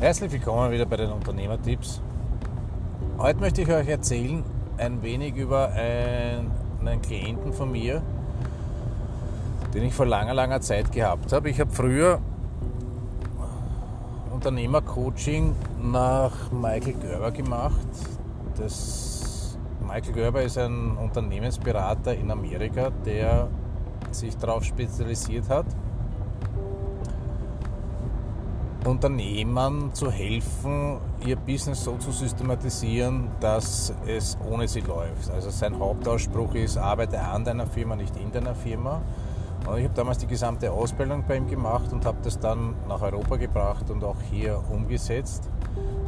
Herzlich willkommen wieder bei den Unternehmertipps. Heute möchte ich euch erzählen ein wenig über einen Klienten von mir, den ich vor langer, langer Zeit gehabt habe. Ich habe früher Unternehmercoaching nach Michael Gerber gemacht. Das Michael Gerber ist ein Unternehmensberater in Amerika, der sich darauf spezialisiert hat, Unternehmern zu helfen, ihr Business so zu systematisieren, dass es ohne sie läuft. Also sein Hauptausspruch ist, arbeite an deiner Firma, nicht in deiner Firma. Und ich habe damals die gesamte Ausbildung bei ihm gemacht und habe das dann nach Europa gebracht und auch hier umgesetzt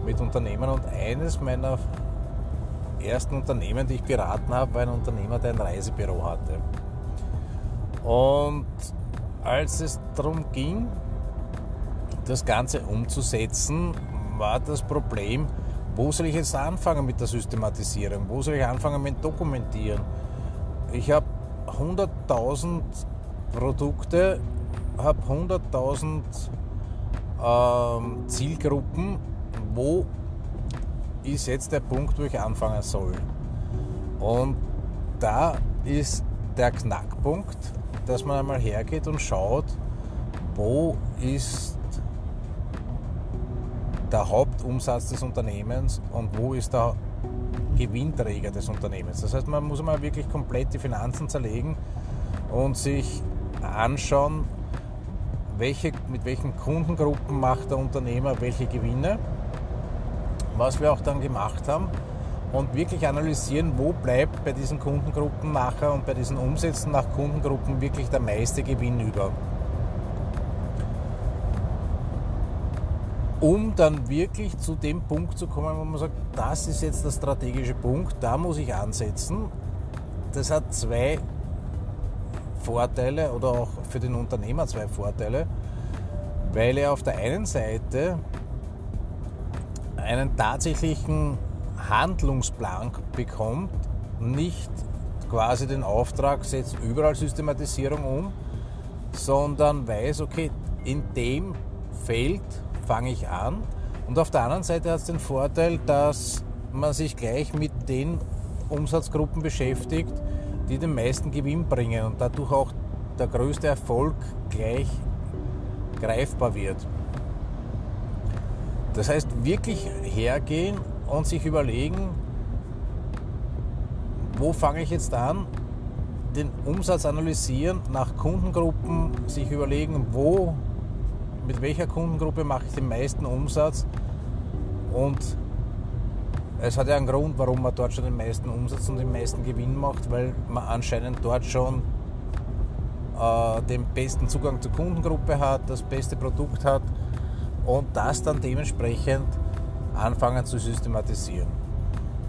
mit Unternehmern. Und eines meiner ersten Unternehmen, die ich beraten habe, war ein Unternehmer, der ein Reisebüro hatte. Und als es darum ging, das Ganze umzusetzen, war das Problem, wo soll ich jetzt anfangen mit der Systematisierung? Wo soll ich anfangen mit Dokumentieren? Ich habe 100.000 Produkte, habe 100.000 ähm, Zielgruppen. Wo ist jetzt der Punkt, wo ich anfangen soll? Und da ist der Knackpunkt, dass man einmal hergeht und schaut, wo ist der Hauptumsatz des Unternehmens und wo ist der Gewinnträger des Unternehmens. Das heißt, man muss mal wirklich komplett die Finanzen zerlegen und sich anschauen, welche, mit welchen Kundengruppen macht der Unternehmer welche Gewinne. Was wir auch dann gemacht haben und wirklich analysieren, wo bleibt bei diesen Kundengruppen nachher und bei diesen Umsätzen nach Kundengruppen wirklich der meiste Gewinn über. Um dann wirklich zu dem Punkt zu kommen, wo man sagt, das ist jetzt der strategische Punkt, da muss ich ansetzen. Das hat zwei Vorteile oder auch für den Unternehmer zwei Vorteile, weil er auf der einen Seite einen tatsächlichen Handlungsplan bekommt, nicht quasi den Auftrag, setzt überall Systematisierung um, sondern weiß, okay, in dem Feld fange ich an. Und auf der anderen Seite hat es den Vorteil, dass man sich gleich mit den Umsatzgruppen beschäftigt, die den meisten Gewinn bringen und dadurch auch der größte Erfolg gleich greifbar wird. Das heißt, wirklich hergehen und sich überlegen, wo fange ich jetzt an, den Umsatz analysieren, nach Kundengruppen sich überlegen, wo mit welcher Kundengruppe mache ich den meisten Umsatz und es hat ja einen Grund, warum man dort schon den meisten Umsatz und den meisten Gewinn macht, weil man anscheinend dort schon äh, den besten Zugang zur Kundengruppe hat, das beste Produkt hat und das dann dementsprechend anfangen zu systematisieren.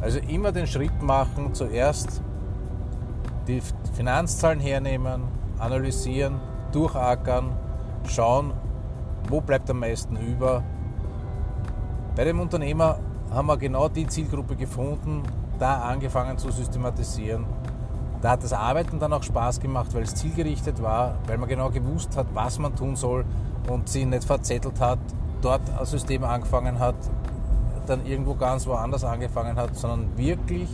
Also immer den Schritt machen, zuerst die Finanzzahlen hernehmen, analysieren, durchackern, schauen, wo bleibt am meisten über. Bei dem Unternehmer haben wir genau die Zielgruppe gefunden, da angefangen zu systematisieren. Da hat das Arbeiten dann auch Spaß gemacht, weil es zielgerichtet war, weil man genau gewusst hat, was man tun soll und sie nicht verzettelt hat, dort ein System angefangen hat, dann irgendwo ganz woanders angefangen hat, sondern wirklich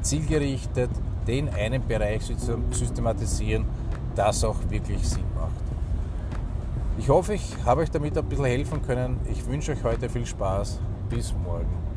zielgerichtet den einen Bereich systematisieren, das auch wirklich Sinn macht. Ich hoffe, ich habe euch damit ein bisschen helfen können. Ich wünsche euch heute viel Spaß. Bis morgen.